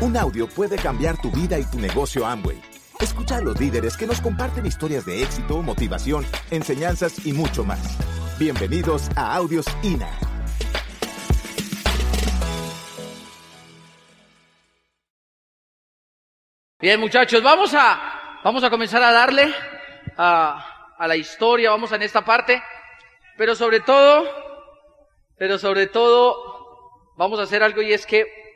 Un audio puede cambiar tu vida y tu negocio Amway. Escucha a los líderes que nos comparten historias de éxito, motivación, enseñanzas y mucho más. Bienvenidos a Audios INA. Bien, muchachos, vamos a, vamos a comenzar a darle a, la historia, vamos en esta parte, pero sobre todo, pero sobre todo, vamos a hacer algo y es que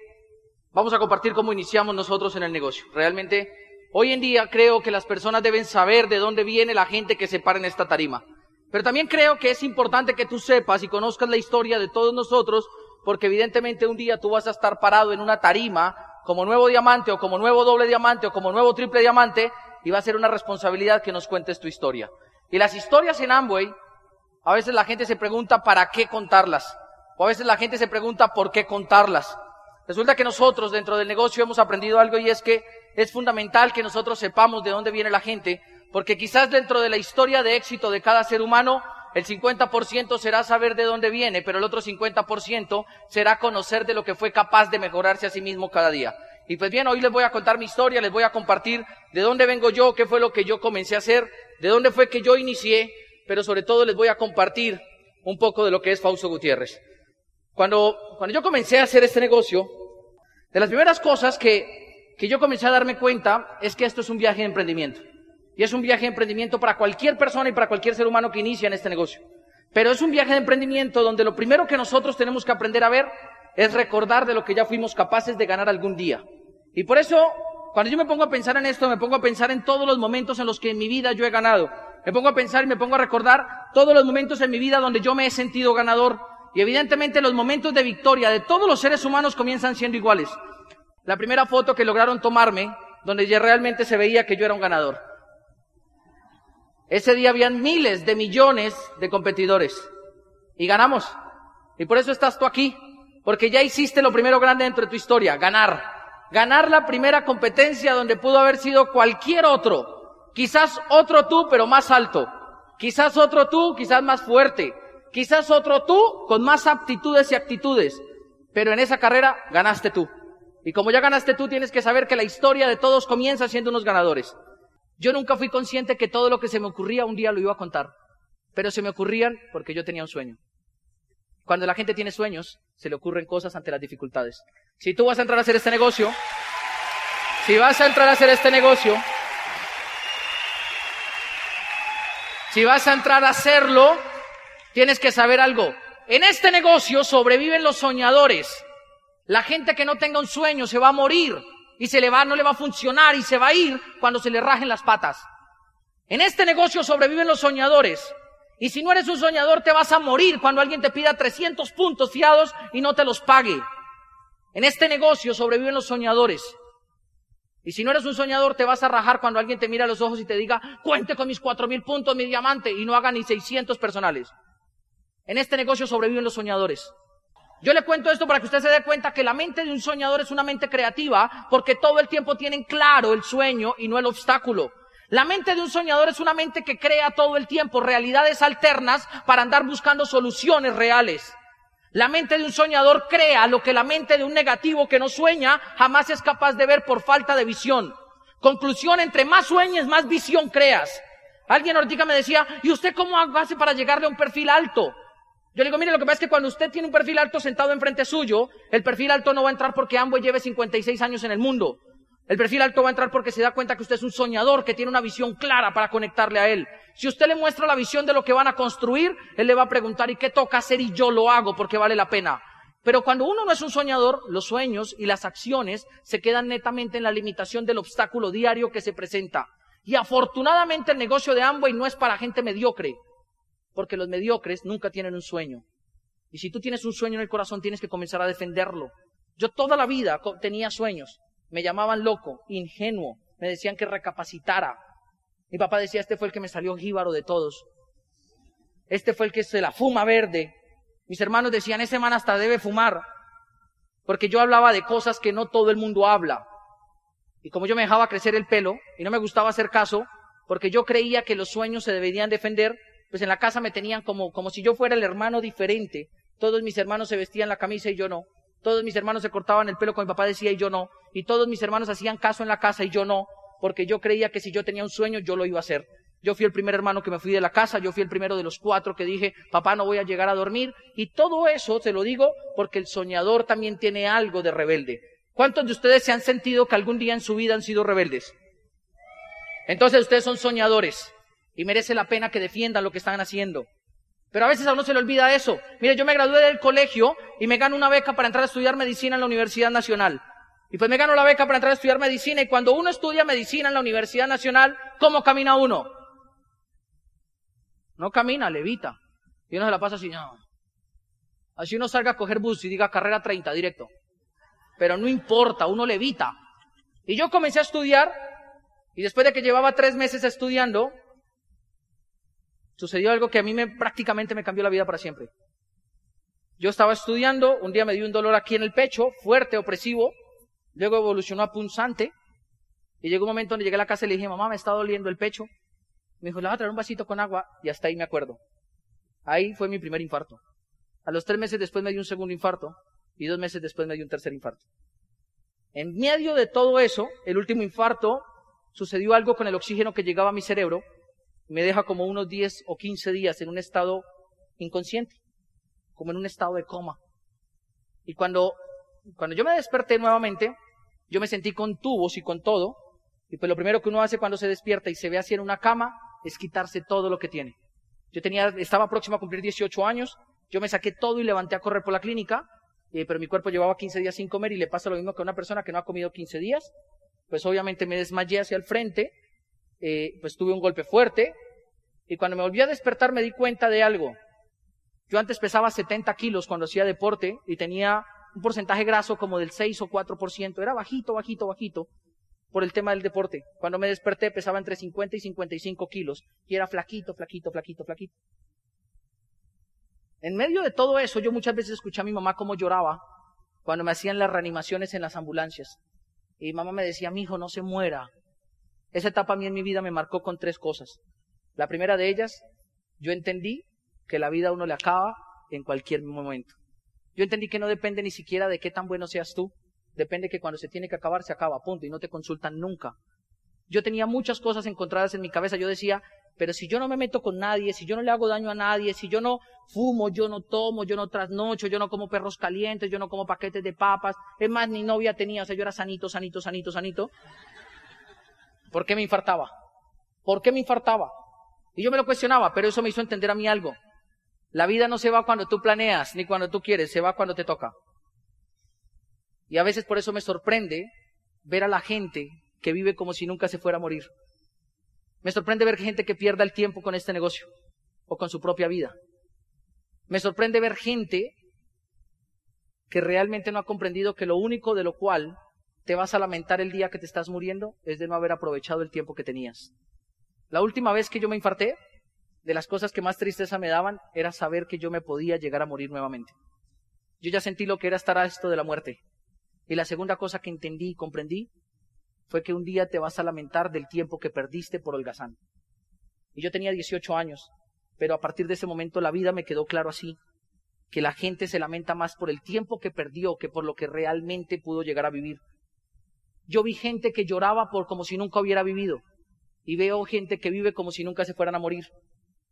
vamos a compartir cómo iniciamos nosotros en el negocio. Realmente, hoy en día creo que las personas deben saber de dónde viene la gente que se para en esta tarima. Pero también creo que es importante que tú sepas y conozcas la historia de todos nosotros, porque evidentemente un día tú vas a estar parado en una tarima como nuevo diamante o como nuevo doble diamante o como nuevo triple diamante y va a ser una responsabilidad que nos cuentes tu historia. Y las historias en Amway, a veces la gente se pregunta para qué contarlas, o a veces la gente se pregunta por qué contarlas. Resulta que nosotros dentro del negocio hemos aprendido algo y es que es fundamental que nosotros sepamos de dónde viene la gente, porque quizás dentro de la historia de éxito de cada ser humano, el 50% será saber de dónde viene, pero el otro 50% será conocer de lo que fue capaz de mejorarse a sí mismo cada día. Y pues bien, hoy les voy a contar mi historia, les voy a compartir de dónde vengo yo, qué fue lo que yo comencé a hacer, de dónde fue que yo inicié, pero sobre todo les voy a compartir un poco de lo que es Fausto Gutiérrez. Cuando, cuando yo comencé a hacer este negocio, de las primeras cosas que, que yo comencé a darme cuenta es que esto es un viaje de emprendimiento. Y es un viaje de emprendimiento para cualquier persona y para cualquier ser humano que inicia en este negocio. Pero es un viaje de emprendimiento donde lo primero que nosotros tenemos que aprender a ver es recordar de lo que ya fuimos capaces de ganar algún día. Y por eso, cuando yo me pongo a pensar en esto, me pongo a pensar en todos los momentos en los que en mi vida yo he ganado. Me pongo a pensar y me pongo a recordar todos los momentos en mi vida donde yo me he sentido ganador. Y evidentemente los momentos de victoria de todos los seres humanos comienzan siendo iguales. La primera foto que lograron tomarme, donde ya realmente se veía que yo era un ganador. Ese día habían miles de millones de competidores. Y ganamos. Y por eso estás tú aquí. Porque ya hiciste lo primero grande dentro de tu historia, ganar. Ganar la primera competencia donde pudo haber sido cualquier otro. Quizás otro tú, pero más alto. Quizás otro tú, quizás más fuerte. Quizás otro tú con más aptitudes y actitudes. Pero en esa carrera ganaste tú. Y como ya ganaste tú, tienes que saber que la historia de todos comienza siendo unos ganadores. Yo nunca fui consciente que todo lo que se me ocurría un día lo iba a contar. Pero se me ocurrían porque yo tenía un sueño. Cuando la gente tiene sueños, se le ocurren cosas ante las dificultades. Si tú vas a entrar a hacer este negocio, si vas a entrar a hacer este negocio, si vas a entrar a hacerlo, tienes que saber algo. En este negocio sobreviven los soñadores. La gente que no tenga un sueño se va a morir y se le va, no le va a funcionar y se va a ir cuando se le rajen las patas. En este negocio sobreviven los soñadores. Y si no eres un soñador, te vas a morir cuando alguien te pida 300 puntos fiados y no te los pague. En este negocio sobreviven los soñadores. Y si no eres un soñador, te vas a rajar cuando alguien te mira a los ojos y te diga, cuente con mis cuatro mil puntos, mi diamante, y no haga ni 600 personales. En este negocio sobreviven los soñadores. Yo le cuento esto para que usted se dé cuenta que la mente de un soñador es una mente creativa porque todo el tiempo tienen claro el sueño y no el obstáculo. La mente de un soñador es una mente que crea todo el tiempo realidades alternas para andar buscando soluciones reales. La mente de un soñador crea lo que la mente de un negativo que no sueña jamás es capaz de ver por falta de visión. Conclusión, entre más sueñes, más visión creas. Alguien ahorita me decía, ¿y usted cómo hace para llegarle a un perfil alto? Yo le digo, mire, lo que pasa es que cuando usted tiene un perfil alto sentado enfrente suyo, el perfil alto no va a entrar porque Amway lleve 56 años en el mundo. El perfil alto va a entrar porque se da cuenta que usted es un soñador, que tiene una visión clara para conectarle a él. Si usted le muestra la visión de lo que van a construir, él le va a preguntar, ¿y qué toca hacer? Y yo lo hago porque vale la pena. Pero cuando uno no es un soñador, los sueños y las acciones se quedan netamente en la limitación del obstáculo diario que se presenta. Y afortunadamente el negocio de Amway no es para gente mediocre. Porque los mediocres nunca tienen un sueño. Y si tú tienes un sueño en el corazón, tienes que comenzar a defenderlo. Yo toda la vida tenía sueños. Me llamaban loco, ingenuo. Me decían que recapacitara. Mi papá decía, este fue el que me salió jíbaro de todos. Este fue el que se la fuma verde. Mis hermanos decían, ese man hasta debe fumar. Porque yo hablaba de cosas que no todo el mundo habla. Y como yo me dejaba crecer el pelo y no me gustaba hacer caso, porque yo creía que los sueños se deberían defender, pues en la casa me tenían como, como si yo fuera el hermano diferente. Todos mis hermanos se vestían la camisa y yo no. Todos mis hermanos se cortaban el pelo como mi papá decía y yo no. Y todos mis hermanos hacían caso en la casa y yo no, porque yo creía que si yo tenía un sueño yo lo iba a hacer. Yo fui el primer hermano que me fui de la casa, yo fui el primero de los cuatro que dije, papá, no voy a llegar a dormir. Y todo eso te lo digo porque el soñador también tiene algo de rebelde. ¿Cuántos de ustedes se han sentido que algún día en su vida han sido rebeldes? Entonces ustedes son soñadores y merece la pena que defiendan lo que están haciendo. Pero a veces a uno se le olvida eso. Mire, yo me gradué del colegio y me gano una beca para entrar a estudiar medicina en la Universidad Nacional. Y pues me gano la beca para entrar a estudiar medicina y cuando uno estudia medicina en la Universidad Nacional, ¿cómo camina uno? No camina, levita. Y uno se la pasa así, no. Así uno salga a coger bus y diga carrera 30, directo. Pero no importa, uno levita. Y yo comencé a estudiar y después de que llevaba tres meses estudiando, sucedió algo que a mí me, prácticamente me cambió la vida para siempre. Yo estaba estudiando, un día me dio un dolor aquí en el pecho, fuerte, opresivo, luego evolucionó a punzante, y llegó un momento donde llegué a la casa y le dije, mamá, me está doliendo el pecho. Me dijo, le voy a traer un vasito con agua, y hasta ahí me acuerdo. Ahí fue mi primer infarto. A los tres meses después me dio un segundo infarto, y dos meses después me dio un tercer infarto. En medio de todo eso, el último infarto, sucedió algo con el oxígeno que llegaba a mi cerebro, me deja como unos 10 o 15 días en un estado inconsciente, como en un estado de coma. Y cuando, cuando yo me desperté nuevamente, yo me sentí con tubos y con todo, y pues lo primero que uno hace cuando se despierta y se ve así en una cama es quitarse todo lo que tiene. Yo tenía, estaba próximo a cumplir 18 años, yo me saqué todo y levanté a correr por la clínica, eh, pero mi cuerpo llevaba 15 días sin comer y le pasa lo mismo que a una persona que no ha comido 15 días. Pues obviamente me desmayé hacia el frente eh, pues tuve un golpe fuerte y cuando me volví a despertar me di cuenta de algo. Yo antes pesaba 70 kilos cuando hacía deporte y tenía un porcentaje graso como del 6 o 4%. Era bajito, bajito, bajito por el tema del deporte. Cuando me desperté pesaba entre 50 y 55 kilos y era flaquito, flaquito, flaquito, flaquito. En medio de todo eso, yo muchas veces escuché a mi mamá cómo lloraba cuando me hacían las reanimaciones en las ambulancias. Y mamá me decía, mi hijo, no se muera, esa etapa a mí en mi vida me marcó con tres cosas. La primera de ellas, yo entendí que la vida a uno le acaba en cualquier momento. Yo entendí que no depende ni siquiera de qué tan bueno seas tú, depende que cuando se tiene que acabar, se acaba, punto, y no te consultan nunca. Yo tenía muchas cosas encontradas en mi cabeza, yo decía, pero si yo no me meto con nadie, si yo no le hago daño a nadie, si yo no fumo, yo no tomo, yo no trasnocho, yo no como perros calientes, yo no como paquetes de papas, es más, ni novia tenía, o sea, yo era sanito, sanito, sanito, sanito. ¿Por qué me infartaba? ¿Por qué me infartaba? Y yo me lo cuestionaba, pero eso me hizo entender a mí algo. La vida no se va cuando tú planeas, ni cuando tú quieres, se va cuando te toca. Y a veces por eso me sorprende ver a la gente que vive como si nunca se fuera a morir. Me sorprende ver gente que pierda el tiempo con este negocio o con su propia vida. Me sorprende ver gente que realmente no ha comprendido que lo único de lo cual te vas a lamentar el día que te estás muriendo es de no haber aprovechado el tiempo que tenías. La última vez que yo me infarté, de las cosas que más tristeza me daban era saber que yo me podía llegar a morir nuevamente. Yo ya sentí lo que era estar a esto de la muerte. Y la segunda cosa que entendí y comprendí fue que un día te vas a lamentar del tiempo que perdiste por holgazán. Y yo tenía 18 años, pero a partir de ese momento la vida me quedó claro así, que la gente se lamenta más por el tiempo que perdió que por lo que realmente pudo llegar a vivir. Yo vi gente que lloraba por como si nunca hubiera vivido. Y veo gente que vive como si nunca se fueran a morir.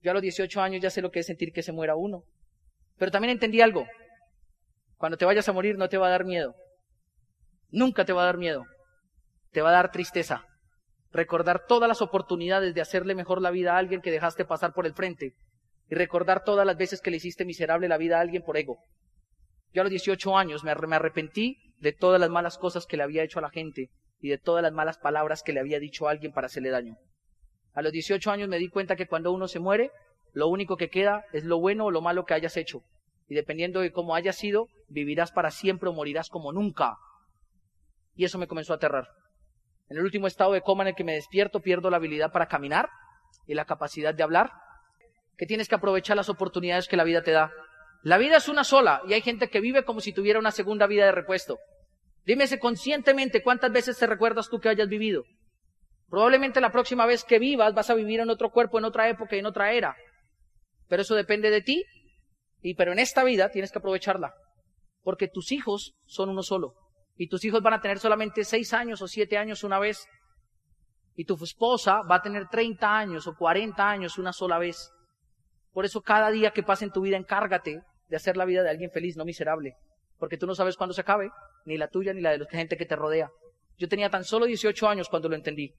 Yo a los 18 años ya sé lo que es sentir que se muera uno. Pero también entendí algo. Cuando te vayas a morir no te va a dar miedo. Nunca te va a dar miedo. Te va a dar tristeza. Recordar todas las oportunidades de hacerle mejor la vida a alguien que dejaste pasar por el frente. Y recordar todas las veces que le hiciste miserable la vida a alguien por ego. Yo a los 18 años me arrepentí de todas las malas cosas que le había hecho a la gente y de todas las malas palabras que le había dicho a alguien para hacerle daño. A los 18 años me di cuenta que cuando uno se muere, lo único que queda es lo bueno o lo malo que hayas hecho. Y dependiendo de cómo hayas sido, vivirás para siempre o morirás como nunca. Y eso me comenzó a aterrar. En el último estado de coma en el que me despierto, pierdo la habilidad para caminar y la capacidad de hablar. Que tienes que aprovechar las oportunidades que la vida te da. La vida es una sola y hay gente que vive como si tuviera una segunda vida de repuesto. Dímese conscientemente cuántas veces te recuerdas tú que hayas vivido. Probablemente la próxima vez que vivas vas a vivir en otro cuerpo, en otra época en otra era. Pero eso depende de ti. Y pero en esta vida tienes que aprovecharla. Porque tus hijos son uno solo. Y tus hijos van a tener solamente seis años o siete años una vez. Y tu esposa va a tener 30 años o 40 años una sola vez. Por eso cada día que pase en tu vida encárgate de hacer la vida de alguien feliz, no miserable. Porque tú no sabes cuándo se acabe, ni la tuya ni la de la gente que te rodea. Yo tenía tan solo 18 años cuando lo entendí.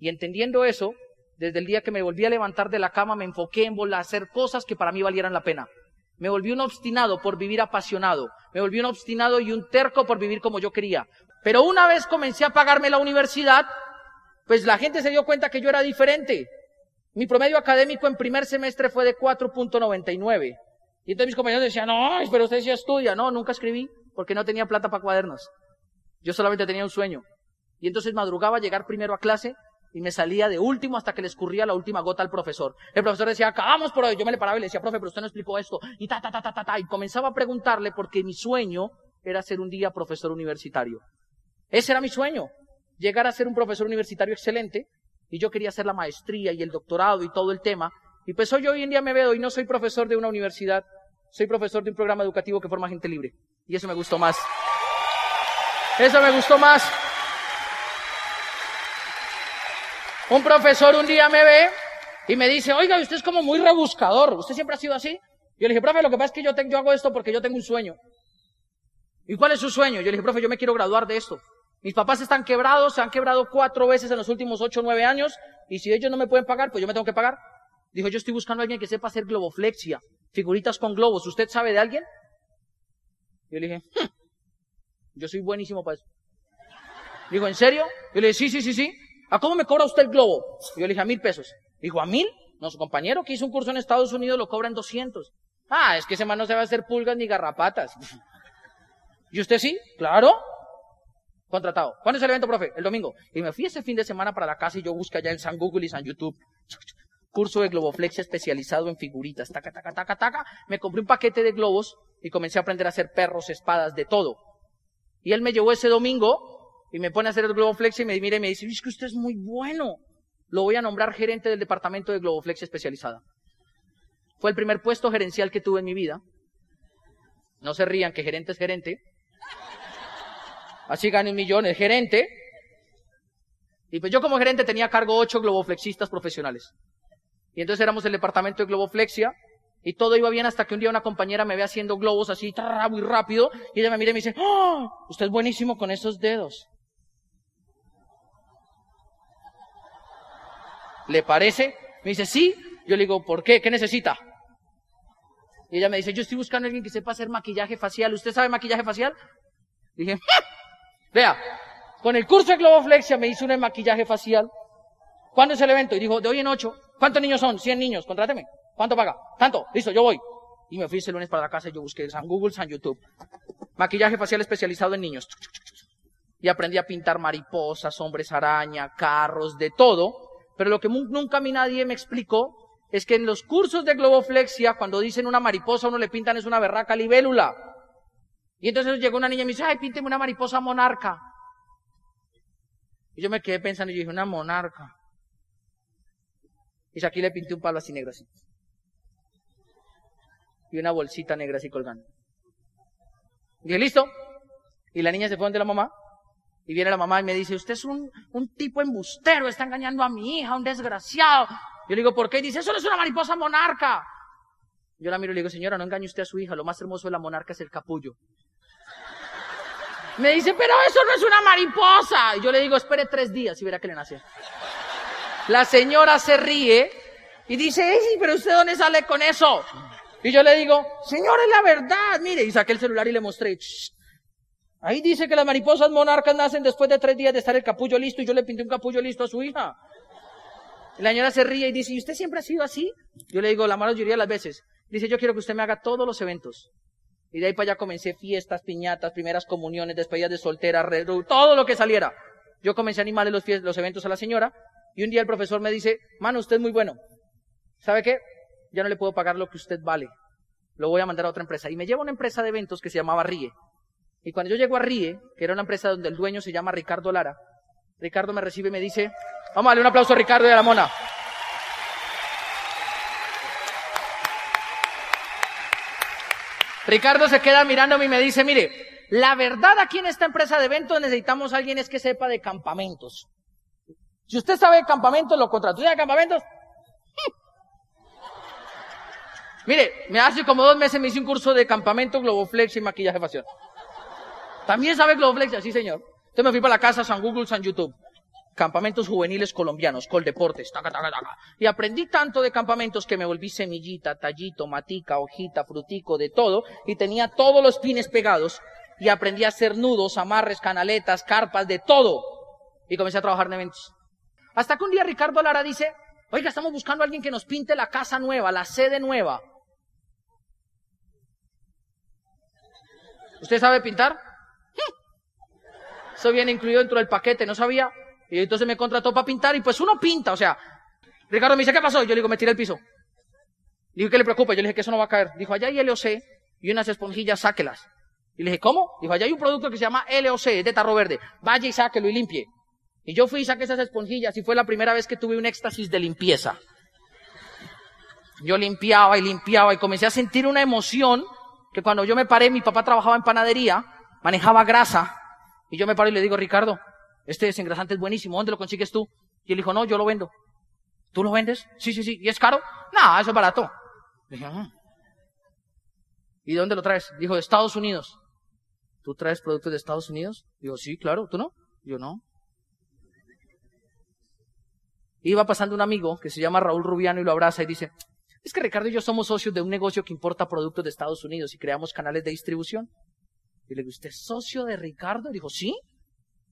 Y entendiendo eso, desde el día que me volví a levantar de la cama, me enfoqué en hacer cosas que para mí valieran la pena. Me volví un obstinado por vivir apasionado. Me volví un obstinado y un terco por vivir como yo quería. Pero una vez comencé a pagarme la universidad, pues la gente se dio cuenta que yo era diferente. Mi promedio académico en primer semestre fue de 4.99. Y entonces mis compañeros decían, no, pero usted sí estudia. No, nunca escribí porque no tenía plata para cuadernos. Yo solamente tenía un sueño. Y entonces madrugaba llegar primero a clase y me salía de último hasta que le escurría la última gota al profesor. El profesor decía, acabamos por hoy. Yo me le paraba y le decía, profe, pero usted no explicó esto. Y ta, ta, ta, ta, ta, ta. Y comenzaba a preguntarle porque mi sueño era ser un día profesor universitario. Ese era mi sueño. Llegar a ser un profesor universitario excelente. Y yo quería hacer la maestría y el doctorado y todo el tema. Y pues hoy, hoy en día me veo y no soy profesor de una universidad. Soy profesor de un programa educativo que forma gente libre. Y eso me gustó más. Eso me gustó más. Un profesor un día me ve y me dice, oiga, usted es como muy rebuscador, ¿usted siempre ha sido así? Yo le dije, profe, lo que pasa es que yo, tengo, yo hago esto porque yo tengo un sueño. ¿Y cuál es su sueño? Yo le dije, profe, yo me quiero graduar de esto. Mis papás están quebrados, se han quebrado cuatro veces en los últimos ocho o nueve años, y si ellos no me pueden pagar, pues yo me tengo que pagar. Dijo, yo estoy buscando a alguien que sepa hacer globoflexia, figuritas con globos. ¿Usted sabe de alguien? Yo le dije, hm, yo soy buenísimo para eso. Dijo, ¿en serio? Yo le dije, sí, sí, sí, sí. ¿A cómo me cobra usted el globo? Yo le dije, a mil pesos. Dijo, ¿a mil? Nuestro compañero que hizo un curso en Estados Unidos lo cobra en 200. Ah, es que ese man no se va a hacer pulgas ni garrapatas. ¿Y usted sí? Claro. Contratado. ¿Cuándo es el evento, profe? El domingo. Y me fui ese fin de semana para la casa y yo busqué allá en San Google y San YouTube. Curso de globoflexia especializado en figuritas. Taca, taca, taca, taca. Me compré un paquete de globos y comencé a aprender a hacer perros, espadas, de todo. Y él me llevó ese domingo y me pone a hacer el Globoflex y me mira y me dice, es que usted es muy bueno. Lo voy a nombrar gerente del departamento de Globoflex especializada. Fue el primer puesto gerencial que tuve en mi vida. No se rían que gerente es gerente. Así gane un millón, gerente. Y pues yo como gerente tenía a cargo ocho globoflexistas profesionales. Y entonces éramos el departamento de globoflexia y todo iba bien hasta que un día una compañera me ve haciendo globos así, muy rápido, y ella me mira y me dice, ¡Oh! Usted es buenísimo con esos dedos. ¿Le parece? Me dice, sí. Yo le digo, ¿por qué? ¿Qué necesita? Y ella me dice, yo estoy buscando a alguien que sepa hacer maquillaje facial. ¿Usted sabe maquillaje facial? Dije, vea, con el curso de Globoflexia me hizo un maquillaje facial. ¿Cuándo es el evento? Y dijo, de hoy en ocho. ¿Cuántos niños son? 100 niños, contráteme. ¿Cuánto paga? Tanto. Listo, yo voy. Y me fui ese lunes para la casa y yo busqué San Google, San YouTube. Maquillaje facial especializado en niños. Y aprendí a pintar mariposas, hombres araña, carros, de todo pero lo que nunca a mí nadie me explicó es que en los cursos de globoflexia, cuando dicen una mariposa, uno le pintan es una berraca libélula. Y entonces llegó una niña y me dice, ay, pínteme una mariposa monarca. Y yo me quedé pensando y dije, una monarca. Y aquí le pinté un palo así negro así. Y una bolsita negra así colgando. Y dije, listo. Y la niña se fue donde la mamá. Y viene la mamá y me dice, usted es un, un tipo embustero, está engañando a mi hija, un desgraciado. Yo le digo, ¿por qué? Y dice, eso no es una mariposa monarca. Yo la miro y le digo, señora, no engañe usted a su hija, lo más hermoso de la monarca es el capullo. Me dice, pero eso no es una mariposa. Y yo le digo, espere tres días y verá que le nace. La señora se ríe y dice, sí, pero usted dónde sale con eso. Y yo le digo, señora, es la verdad. Mire, y saqué el celular y le mostré, Ahí dice que las mariposas monarcas nacen después de tres días de estar el capullo listo y yo le pinté un capullo listo a su hija. la señora se ríe y dice, ¿y usted siempre ha sido así? Yo le digo, la mayoría de las veces. Dice, yo quiero que usted me haga todos los eventos. Y de ahí para allá comencé fiestas, piñatas, primeras comuniones, despedidas de soltera, todo lo que saliera. Yo comencé a animarle los, los eventos a la señora y un día el profesor me dice, mano, usted es muy bueno. ¿Sabe qué? Ya no le puedo pagar lo que usted vale. Lo voy a mandar a otra empresa. Y me lleva a una empresa de eventos que se llamaba Ríe. Y cuando yo llego a Ríe, que era una empresa donde el dueño se llama Ricardo Lara, Ricardo me recibe y me dice, vamos a darle un aplauso a Ricardo y a la mona. Ricardo se queda mirándome y me dice, mire, la verdad aquí en esta empresa de eventos necesitamos a alguien es que sepa de campamentos. Si usted sabe campamentos, lo contrato. ¿Usted de campamentos? Mire, me hace como dos meses me hice un curso de campamento, Globoflex y maquillaje facial. También sabe Globoflex, sí señor. Entonces me fui para la casa, San Google, San YouTube. Campamentos juveniles colombianos, Coldeportes, taca, taca, taca. Y aprendí tanto de campamentos que me volví semillita, tallito, matica, hojita, frutico, de todo. Y tenía todos los pines pegados. Y aprendí a hacer nudos, amarres, canaletas, carpas, de todo. Y comencé a trabajar en eventos. Hasta que un día Ricardo Lara dice, oiga, estamos buscando a alguien que nos pinte la casa nueva, la sede nueva. ¿Usted sabe pintar? Eso viene incluido dentro del paquete, no sabía. Y entonces me contrató para pintar y pues uno pinta, o sea, Ricardo me dice, ¿qué pasó? Yo le digo, me tiré el piso. Le dije, ¿qué le preocupa? Yo le dije que eso no va a caer. Dijo, allá hay LOC y unas esponjillas, sáquelas. Y le dije, ¿cómo? Dijo, allá hay un producto que se llama LOC, es de tarro verde. Vaya y sáquelo y limpie. Y yo fui y saqué esas esponjillas y fue la primera vez que tuve un éxtasis de limpieza. Yo limpiaba y limpiaba y comencé a sentir una emoción que cuando yo me paré, mi papá trabajaba en panadería, manejaba grasa, y yo me paro y le digo, Ricardo, este desengrasante es buenísimo, ¿dónde lo consigues tú? Y él dijo, no, yo lo vendo. ¿Tú lo vendes? Sí, sí, sí. ¿Y es caro? No, eso es barato. dije, ah". ¿y de dónde lo traes? Dijo, de Estados Unidos. ¿Tú traes productos de Estados Unidos? Digo, sí, claro, ¿tú no? Yo no. Iba pasando un amigo que se llama Raúl Rubiano y lo abraza y dice, es que Ricardo y yo somos socios de un negocio que importa productos de Estados Unidos y creamos canales de distribución. Y le digo, ¿usted es socio de Ricardo? Y dijo, sí.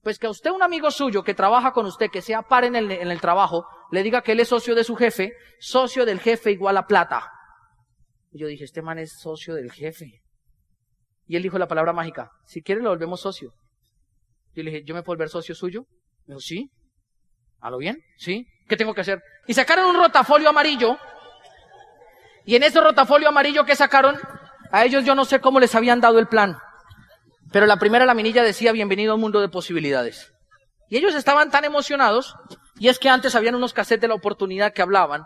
Pues que a usted, un amigo suyo que trabaja con usted, que sea par en el, trabajo, le diga que él es socio de su jefe, socio del jefe igual a plata. Y yo dije, este man es socio del jefe. Y él dijo la palabra mágica, si quiere lo volvemos socio. Yo le dije, ¿yo me puedo volver socio suyo? Me dijo, sí. ¿A lo bien? Sí. ¿Qué tengo que hacer? Y sacaron un rotafolio amarillo. Y en ese rotafolio amarillo que sacaron, a ellos yo no sé cómo les habían dado el plan. Pero la primera laminilla decía bienvenido a un mundo de posibilidades. Y ellos estaban tan emocionados, y es que antes habían unos cassettes de la oportunidad que hablaban,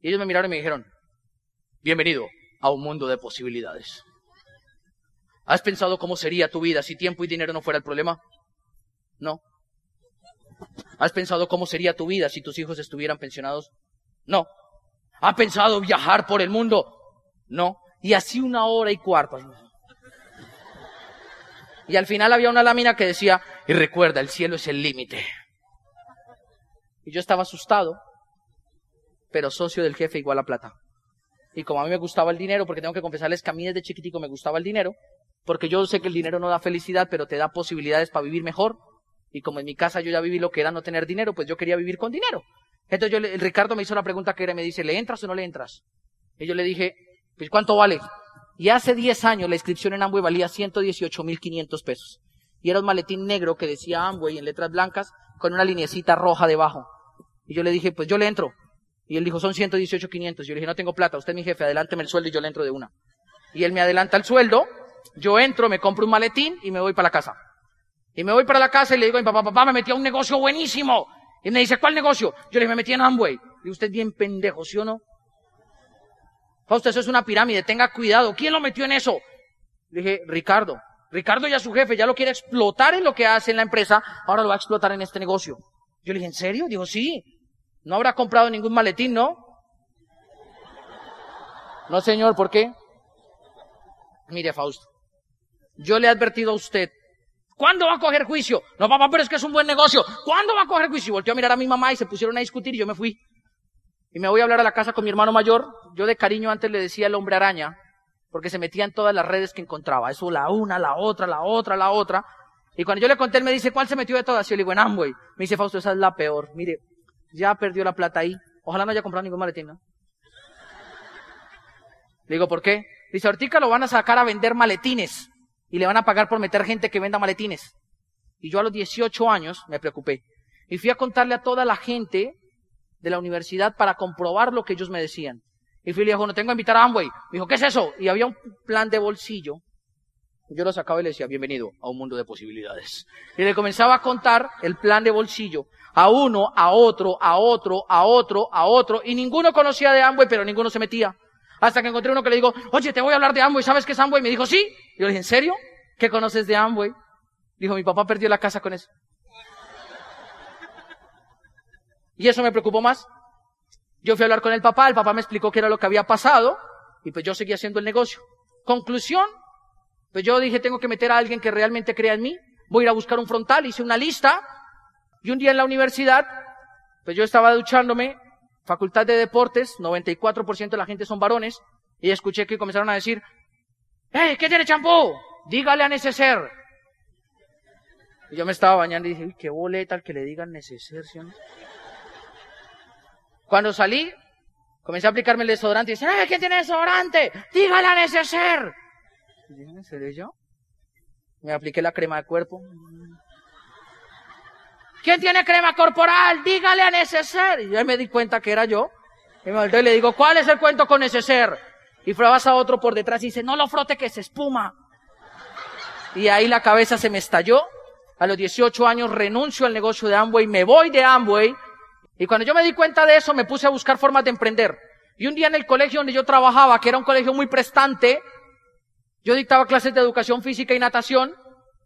y ellos me miraron y me dijeron, bienvenido a un mundo de posibilidades. ¿Has pensado cómo sería tu vida si tiempo y dinero no fuera el problema? No. ¿Has pensado cómo sería tu vida si tus hijos estuvieran pensionados? No. ¿Has pensado viajar por el mundo? No. Y así una hora y cuarto. Y al final había una lámina que decía, y recuerda, el cielo es el límite. Y yo estaba asustado, pero socio del jefe igual a plata. Y como a mí me gustaba el dinero, porque tengo que confesarles que a mí desde chiquitico me gustaba el dinero, porque yo sé que el dinero no da felicidad, pero te da posibilidades para vivir mejor. Y como en mi casa yo ya viví lo que era no tener dinero, pues yo quería vivir con dinero. Entonces yo, el Ricardo me hizo la pregunta que era, me dice, ¿le entras o no le entras? Y yo le dije, pues ¿cuánto vale? Y hace 10 años la inscripción en Amway valía 118.500 pesos. Y era un maletín negro que decía Amway en letras blancas con una linecita roja debajo. Y yo le dije, pues yo le entro. Y él dijo, son 118.500. Yo le dije, no tengo plata, usted es mi jefe, adelánteme el sueldo y yo le entro de una. Y él me adelanta el sueldo, yo entro, me compro un maletín y me voy para la casa. Y me voy para la casa y le digo a mi papá, papá, me metí a un negocio buenísimo. Y me dice, ¿cuál negocio? Yo le dije, me metí en Amway. Y usted bien pendejo, ¿sí o no? Fausto, eso es una pirámide, tenga cuidado. ¿Quién lo metió en eso? Le dije, Ricardo. Ricardo ya su jefe, ya lo quiere explotar en lo que hace en la empresa, ahora lo va a explotar en este negocio. Yo le dije, ¿en serio? Dijo, sí. No habrá comprado ningún maletín, ¿no? No, señor, ¿por qué? Mire, Fausto, yo le he advertido a usted, ¿cuándo va a coger juicio? No, papá, pero es que es un buen negocio. ¿Cuándo va a coger juicio? Y volteó a mirar a mi mamá y se pusieron a discutir y yo me fui. Y me voy a hablar a la casa con mi hermano mayor. Yo de cariño antes le decía el hombre araña, porque se metía en todas las redes que encontraba. Eso la una, la otra, la otra, la otra. Y cuando yo le conté, él me dice, ¿cuál se metió de todas? Y yo le digo, en Amway. Me dice, Fausto, esa es la peor. Mire, ya perdió la plata ahí. Ojalá no haya comprado ningún maletín. Le digo, ¿por qué? Dice, ahorita lo van a sacar a vender maletines. Y le van a pagar por meter gente que venda maletines. Y yo a los 18 años me preocupé. Y fui a contarle a toda la gente de la universidad para comprobar lo que ellos me decían. Y fui y le dijo, no tengo que invitar a Amway. Me dijo, ¿qué es eso? Y había un plan de bolsillo. Yo lo sacaba y le decía, bienvenido a un mundo de posibilidades. Y le comenzaba a contar el plan de bolsillo a uno, a otro, a otro, a otro, a otro. Y ninguno conocía de Amway, pero ninguno se metía. Hasta que encontré uno que le digo, oye, te voy a hablar de Amway, ¿sabes qué es Amway? Me dijo, sí. Yo le dije, ¿en serio? ¿Qué conoces de Amway? Dijo, mi papá perdió la casa con eso. Y eso me preocupó más. Yo fui a hablar con el papá, el papá me explicó qué era lo que había pasado, y pues yo seguí haciendo el negocio. Conclusión, pues yo dije, tengo que meter a alguien que realmente crea en mí. Voy a ir a buscar un frontal, hice una lista, y un día en la universidad, pues yo estaba duchándome, facultad de deportes, 94% de la gente son varones, y escuché que comenzaron a decir, ¡Hey, qué tiene champú! Dígale a Neceser. Y yo me estaba bañando y dije, uy, qué boleta el que le digan Neceser, ¿sí no? Cuando salí, comencé a aplicarme el desodorante y dicen, ¡Hey, quién tiene desodorante! Dígale a Neceser. Y dije, ¿seré yo? Me apliqué la crema de cuerpo. ¿Quién tiene crema corporal? Dígale a Neceser. Y ya me di cuenta que era yo. Y me volteé y le digo, ¿cuál es el cuento con Neceser? Y frabas a otro por detrás y dice, no lo frote que se espuma. Y ahí la cabeza se me estalló. A los 18 años renuncio al negocio de Amway, me voy de Amway. Y cuando yo me di cuenta de eso, me puse a buscar formas de emprender. Y un día en el colegio donde yo trabajaba, que era un colegio muy prestante, yo dictaba clases de educación física y natación,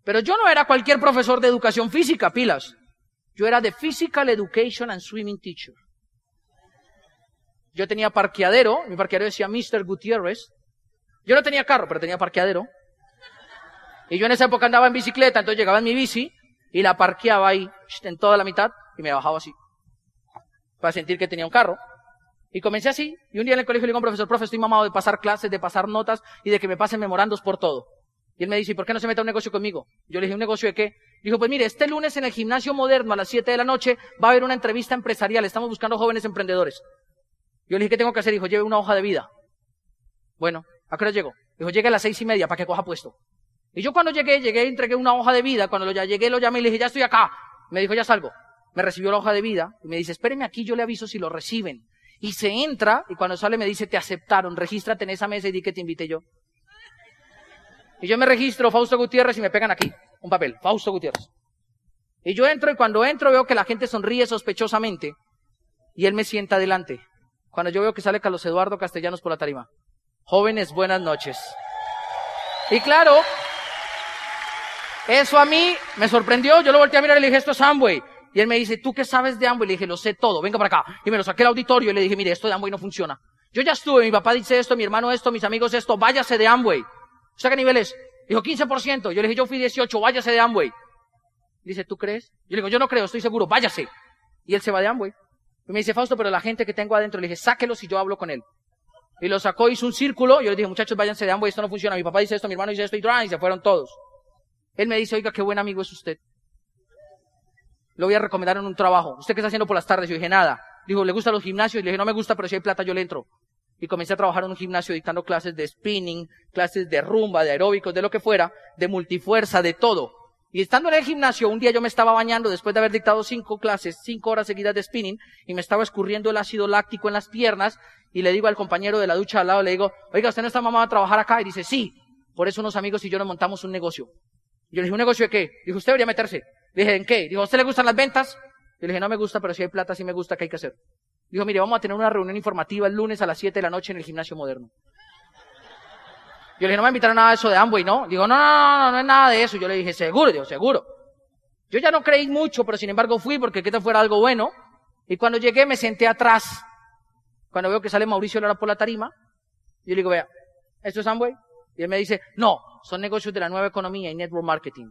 pero yo no era cualquier profesor de educación física, pilas. Yo era de Physical Education and Swimming Teacher. Yo tenía parqueadero, mi parqueadero decía Mr. Gutiérrez. Yo no tenía carro, pero tenía parqueadero. Y yo en esa época andaba en bicicleta, entonces llegaba en mi bici y la parqueaba ahí en toda la mitad y me bajaba así. Para sentir que tenía un carro. Y comencé así. Y un día en el colegio le digo profesor, profe, estoy mamado de pasar clases, de pasar notas y de que me pasen memorandos por todo. Y él me dice, ¿y por qué no se mete a un negocio conmigo? Yo le dije, ¿un negocio de qué? Dijo, pues mire, este lunes en el gimnasio moderno a las 7 de la noche va a haber una entrevista empresarial. Estamos buscando jóvenes emprendedores. Yo le dije, ¿qué tengo que hacer? Dijo, lleve una hoja de vida. Bueno, ¿a qué hora llego? Dijo, llegue a las seis y media para que coja puesto. Y yo cuando llegué, llegué entregué una hoja de vida. Cuando ya llegué, lo llamé y le dije, ya estoy acá. Me dijo, ya salgo. Me recibió la hoja de vida y me dice, espéreme aquí, yo le aviso si lo reciben. Y se entra y cuando sale me dice, te aceptaron, regístrate en esa mesa y di que te invité yo. Y yo me registro, Fausto Gutiérrez, y me pegan aquí, un papel, Fausto Gutiérrez. Y yo entro y cuando entro veo que la gente sonríe sospechosamente y él me sienta adelante. Cuando yo veo que sale Carlos Eduardo Castellanos por la tarima. Jóvenes, buenas noches. Y claro, eso a mí me sorprendió. Yo lo volteé a mirar y le dije, esto es Amway. Y él me dice, ¿tú qué sabes de Amway? Le dije, lo sé todo, venga para acá. Y me lo saqué al auditorio y le dije, mire, esto de Amway no funciona. Yo ya estuve, mi papá dice esto, mi hermano esto, mis amigos esto, váyase de Amway. ¿Usted qué nivel es? Dijo 15%. Yo le dije, yo fui 18, váyase de Amway. Dice, ¿tú crees? Yo le digo, yo no creo, estoy seguro, váyase. Y él se va de Amway. Y me dice, Fausto, pero la gente que tengo adentro, le dije, sáquelos y yo hablo con él. Y lo sacó, hizo un círculo, yo le dije, muchachos, váyanse de Amway, esto no funciona. Mi papá dice esto, mi hermano dice esto, y, y se fueron todos. Él me dice, oiga, qué buen amigo es usted. Lo voy a recomendar en un trabajo. ¿Usted qué está haciendo por las tardes? Yo dije, nada. Dijo, ¿le gustan los gimnasios? Y le dije, no me gusta, pero si hay plata yo le entro. Y comencé a trabajar en un gimnasio dictando clases de spinning, clases de rumba, de aeróbicos, de lo que fuera, de multifuerza, de todo. Y estando en el gimnasio, un día yo me estaba bañando después de haber dictado cinco clases, cinco horas seguidas de spinning, y me estaba escurriendo el ácido láctico en las piernas, y le digo al compañero de la ducha al lado, le digo, oiga, ¿usted no está mamado a trabajar acá? Y dice, sí. Por eso unos amigos y yo nos montamos un negocio. Yo le dije, ¿un negocio de qué? Dijo, usted debería meterse. Le dije, ¿en qué? Dijo, ¿a usted le gustan las ventas? Yo le dije, no me gusta, pero si hay plata, sí me gusta, ¿qué hay que hacer? Dijo, mire, vamos a tener una reunión informativa el lunes a las 7 de la noche en el gimnasio moderno. Yo le dije, no me invitaron a nada de eso de Amway, ¿no? Digo, no, no, no, no, no es nada de eso. Yo le dije, seguro, digo, seguro. Yo ya no creí mucho, pero sin embargo fui porque que fuera algo bueno. Y cuando llegué me senté atrás. Cuando veo que sale Mauricio Lara por la tarima, yo le digo, vea, ¿esto es Amway? Y él me dice, no, son negocios de la nueva economía y network marketing.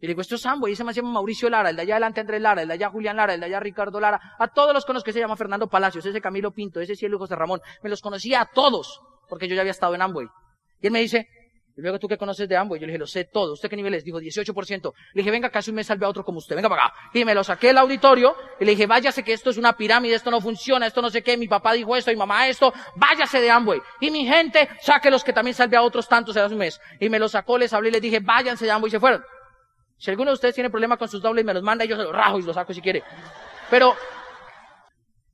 Y le digo, esto es Amway, ese me llama Mauricio Lara, el de allá adelante Andrés Lara, el de allá Julián Lara, el de allá Ricardo Lara, a todos los conozco que se llama Fernando Palacios, ese Camilo Pinto, ese Cielo José Ramón, me los conocía a todos, porque yo ya había estado en Amway. Y él me dice, y luego tú qué conoces de Amway, yo le dije, lo sé todo, ¿usted qué nivel es? Dijo, 18%. Le dije, venga, casi un mes salve a otro como usted, venga para acá. Y me lo saqué del auditorio, y le dije, váyase que esto es una pirámide, esto no funciona, esto no sé qué, mi papá dijo esto, mi mamá esto, váyase de Amway. Y mi gente, saque los que también salve a otros tantos hace un mes. Y me lo sacó, les hablé y les dije, váyanse de Amway y se fueron. Si alguno de ustedes tiene problema con sus dobles, me los manda y yo se los rajo y los saco si quiere. Pero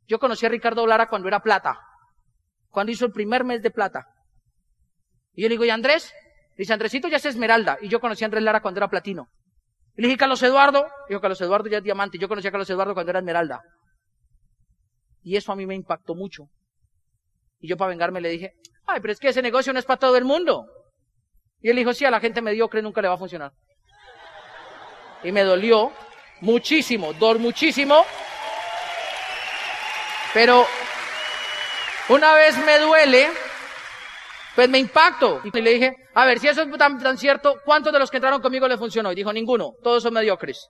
yo conocí a Ricardo Lara cuando era plata. Cuando hizo el primer mes de plata. Y yo le digo, ¿y Andrés? Dice, Andresito ya es esmeralda. Y yo conocí a Andrés Lara cuando era platino. Y le dije, Carlos Eduardo. Dijo, Carlos Eduardo ya es diamante. Yo conocí a Carlos Eduardo cuando era esmeralda. Y eso a mí me impactó mucho. Y yo para vengarme le dije, Ay, pero es que ese negocio no es para todo el mundo. Y él dijo, sí, a la gente mediocre nunca le va a funcionar. Y me dolió muchísimo, dor muchísimo. Pero una vez me duele, pues me impacto. Y le dije, a ver, si eso es tan, cierto, ¿cuántos de los que entraron conmigo le funcionó? Y dijo, ninguno, todos son mediocres.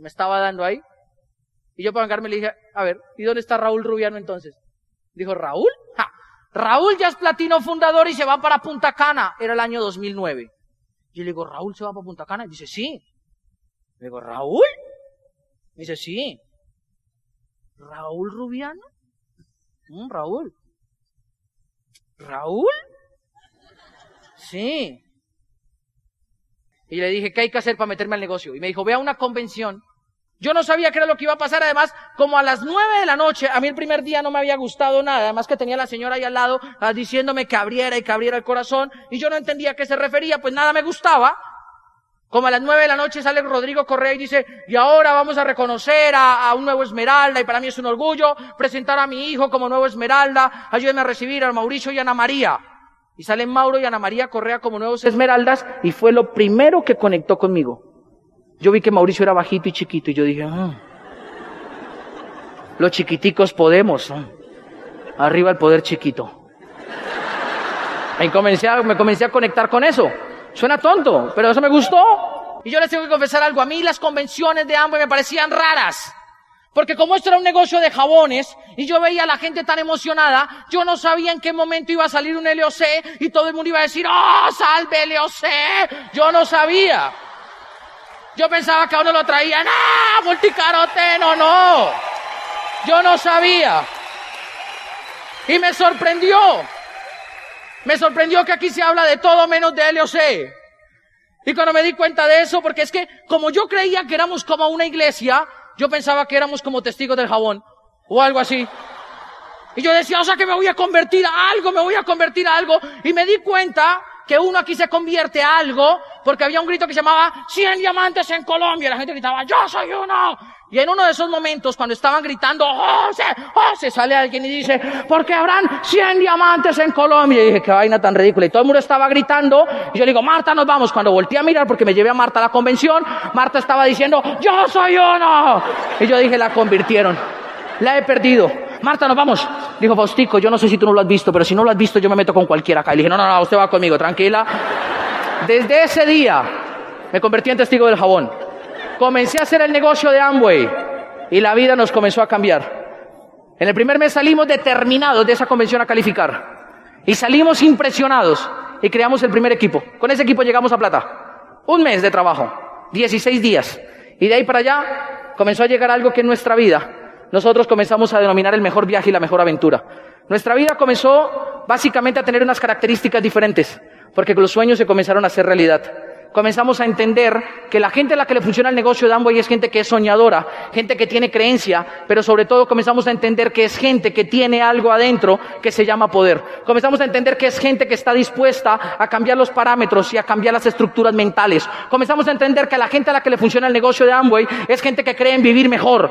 Me estaba dando ahí. Y yo para vengarme le dije, a ver, ¿y dónde está Raúl Rubiano entonces? Dijo, ¿Raúl? Raúl ya es platino fundador y se va para Punta Cana. Era el año 2009. Y le digo, ¿Raúl se va para Punta Cana? Y dice, sí. Le digo, ¿Raúl? Me dice, sí. ¿Raúl Rubiano? Mm, Raúl. ¿Raúl? Sí. Y le dije, ¿qué hay que hacer para meterme al negocio? Y me dijo, ve a una convención yo no sabía qué era lo que iba a pasar. Además, como a las nueve de la noche, a mí el primer día no me había gustado nada. Además que tenía la señora ahí al lado ah, diciéndome que abriera y que abriera el corazón. Y yo no entendía a qué se refería, pues nada me gustaba. Como a las nueve de la noche sale Rodrigo Correa y dice, y ahora vamos a reconocer a, a, un nuevo Esmeralda, y para mí es un orgullo presentar a mi hijo como nuevo Esmeralda, ayúdenme a recibir a Mauricio y Ana María. Y salen Mauro y Ana María Correa como nuevos Esmeraldas, y fue lo primero que conectó conmigo. Yo vi que Mauricio era bajito y chiquito y yo dije, ah, los chiquiticos podemos. Arriba el poder chiquito. Y comencé me comencé a conectar con eso. Suena tonto, pero eso me gustó. Y yo les tengo que confesar algo. A mí las convenciones de hambre me parecían raras. Porque como esto era un negocio de jabones y yo veía a la gente tan emocionada, yo no sabía en qué momento iba a salir un LOC y todo el mundo iba a decir, ¡Oh, salve LOC! Yo no sabía. Yo pensaba que a uno lo traían, ¡ah! Multicaroteno, no. Yo no sabía. Y me sorprendió. Me sorprendió que aquí se habla de todo menos de LOC. Y cuando me di cuenta de eso, porque es que como yo creía que éramos como una iglesia, yo pensaba que éramos como testigos del jabón o algo así. Y yo decía, o sea que me voy a convertir a algo, me voy a convertir a algo. Y me di cuenta que uno aquí se convierte a algo, porque había un grito que se llamaba 100 diamantes en Colombia, y la gente gritaba, yo soy uno. Y en uno de esos momentos, cuando estaban gritando, José, José, sale alguien y dice, porque habrán 100 diamantes en Colombia. Y dije, qué vaina tan ridícula. Y todo el mundo estaba gritando, y yo le digo, Marta, nos vamos. Cuando volteé a mirar, porque me llevé a Marta a la convención, Marta estaba diciendo, yo soy uno. Y yo dije, la convirtieron. La he perdido. Marta, nos vamos. Dijo Faustico, yo no sé si tú no lo has visto, pero si no lo has visto, yo me meto con cualquiera acá. Y le dije, no, no, no, usted va conmigo, tranquila. Desde ese día me convertí en testigo del jabón. Comencé a hacer el negocio de Amway y la vida nos comenzó a cambiar. En el primer mes salimos determinados de esa convención a calificar. Y salimos impresionados y creamos el primer equipo. Con ese equipo llegamos a plata. Un mes de trabajo, 16 días. Y de ahí para allá comenzó a llegar algo que en nuestra vida nosotros comenzamos a denominar el mejor viaje y la mejor aventura. Nuestra vida comenzó básicamente a tener unas características diferentes, porque los sueños se comenzaron a hacer realidad. Comenzamos a entender que la gente a la que le funciona el negocio de Amway es gente que es soñadora, gente que tiene creencia, pero sobre todo comenzamos a entender que es gente que tiene algo adentro que se llama poder. Comenzamos a entender que es gente que está dispuesta a cambiar los parámetros y a cambiar las estructuras mentales. Comenzamos a entender que la gente a la que le funciona el negocio de Amway es gente que cree en vivir mejor,